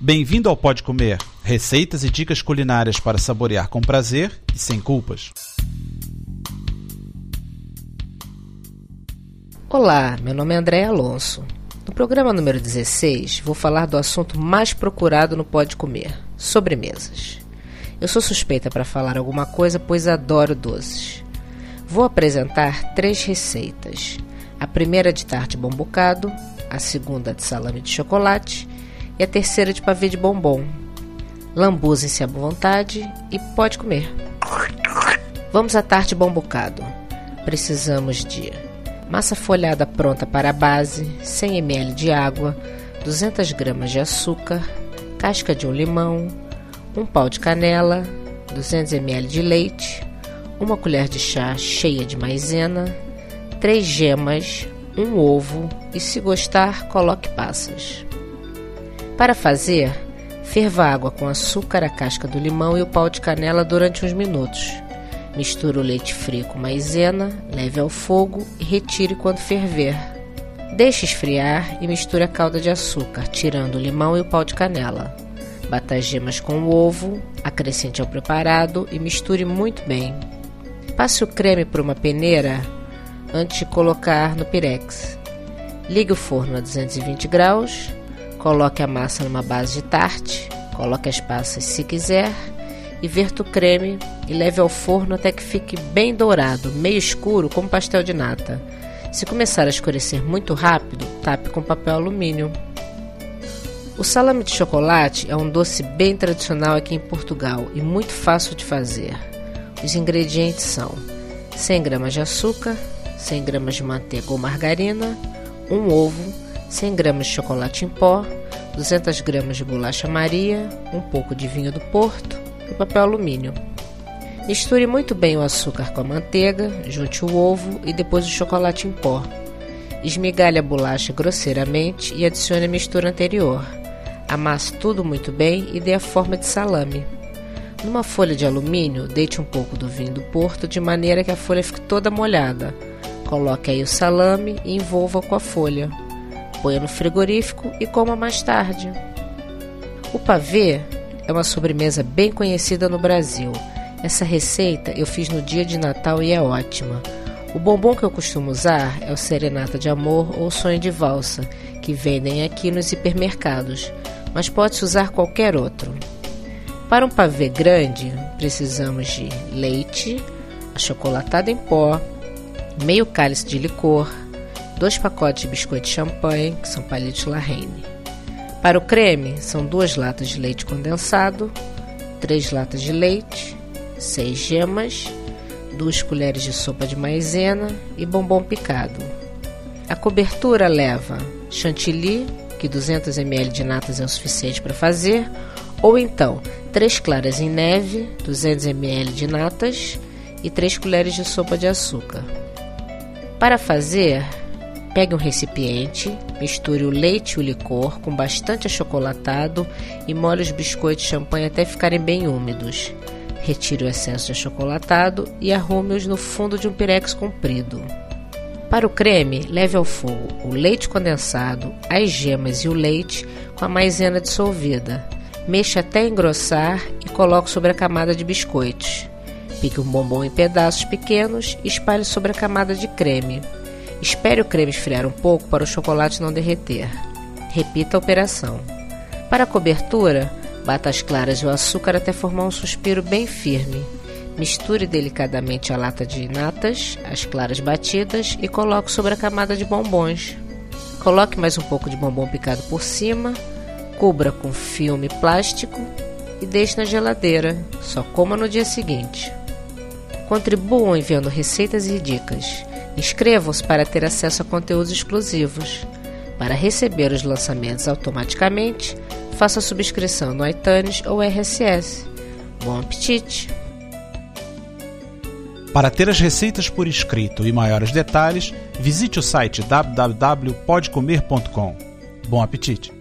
Bem-vindo ao Pode Comer, receitas e dicas culinárias para saborear com prazer e sem culpas. Olá, meu nome é André Alonso. No programa número 16, vou falar do assunto mais procurado no Pode Comer: sobremesas. Eu sou suspeita para falar alguma coisa, pois adoro doces. Vou apresentar três receitas: a primeira de tarte bom bocado, a segunda de salame de chocolate e a terceira de pavê de bombom. Lambuzem-se à vontade e pode comer. Vamos à tarte bom bocado. Precisamos de massa folhada pronta para a base, 100 ml de água, 200 gramas de açúcar, casca de um limão, um pau de canela, 200 ml de leite, uma colher de chá cheia de maizena, três gemas, um ovo e, se gostar, coloque passas. Para fazer, ferva água com açúcar, a casca do limão e o pau de canela durante uns minutos. Misture o leite frio com maizena, leve ao fogo e retire quando ferver. Deixe esfriar e misture a calda de açúcar, tirando o limão e o pau de canela. Bata as gemas com o ovo, acrescente ao preparado e misture muito bem. Passe o creme por uma peneira antes de colocar no pirex. Ligue o forno a 220 graus Coloque a massa numa base de tarte, coloque as passas se quiser e verta o creme e leve ao forno até que fique bem dourado, meio escuro como pastel de nata. Se começar a escurecer muito rápido, tape com papel alumínio. O salame de chocolate é um doce bem tradicional aqui em Portugal e muito fácil de fazer. Os ingredientes são 100 gramas de açúcar, 100 gramas de manteiga ou margarina, um ovo, 100 gramas de chocolate em pó, 200 gramas de bolacha Maria, um pouco de vinho do Porto e papel alumínio. Misture muito bem o açúcar com a manteiga, junte o ovo e depois o chocolate em pó. Esmigalhe a bolacha grosseiramente e adicione a mistura anterior. Amasse tudo muito bem e dê a forma de salame. Numa folha de alumínio, deite um pouco do vinho do Porto de maneira que a folha fique toda molhada. Coloque aí o salame e envolva com a folha ponha no frigorífico e coma mais tarde. O pavê é uma sobremesa bem conhecida no Brasil. Essa receita eu fiz no dia de Natal e é ótima. O bombom que eu costumo usar é o Serenata de Amor ou Sonho de Valsa, que vendem aqui nos hipermercados, mas pode-se usar qualquer outro. Para um pavê grande, precisamos de leite, achocolatado em pó, meio cálice de licor, dois pacotes de biscoito de champanhe, que são palitos La Reine. Para o creme, são duas latas de leite condensado, três latas de leite, seis gemas, duas colheres de sopa de maizena e bombom picado. A cobertura leva chantilly, que 200 ml de natas é o suficiente para fazer, ou então três claras em neve, 200 ml de natas e três colheres de sopa de açúcar. Para fazer, Pegue um recipiente, misture o leite e o licor com bastante achocolatado e molhe os biscoitos de champanhe até ficarem bem úmidos. Retire o excesso de achocolatado e arrume-os no fundo de um pirex comprido. Para o creme, leve ao fogo o leite condensado, as gemas e o leite com a maisena dissolvida. Mexa até engrossar e coloque sobre a camada de biscoitos. Pique um bombom em pedaços pequenos e espalhe sobre a camada de creme. Espere o creme esfriar um pouco para o chocolate não derreter. Repita a operação. Para a cobertura, bata as claras e o açúcar até formar um suspiro bem firme. Misture delicadamente a lata de natas, as claras batidas e coloque sobre a camada de bombons. Coloque mais um pouco de bombom picado por cima, cubra com filme plástico e deixe na geladeira. Só coma no dia seguinte. Contribuam enviando receitas e dicas. Inscrevam-se para ter acesso a conteúdos exclusivos. Para receber os lançamentos automaticamente, faça a subscrição no iTunes ou RSS. Bom apetite! Para ter as receitas por escrito e maiores detalhes, visite o site www.podcomer.com. Bom apetite!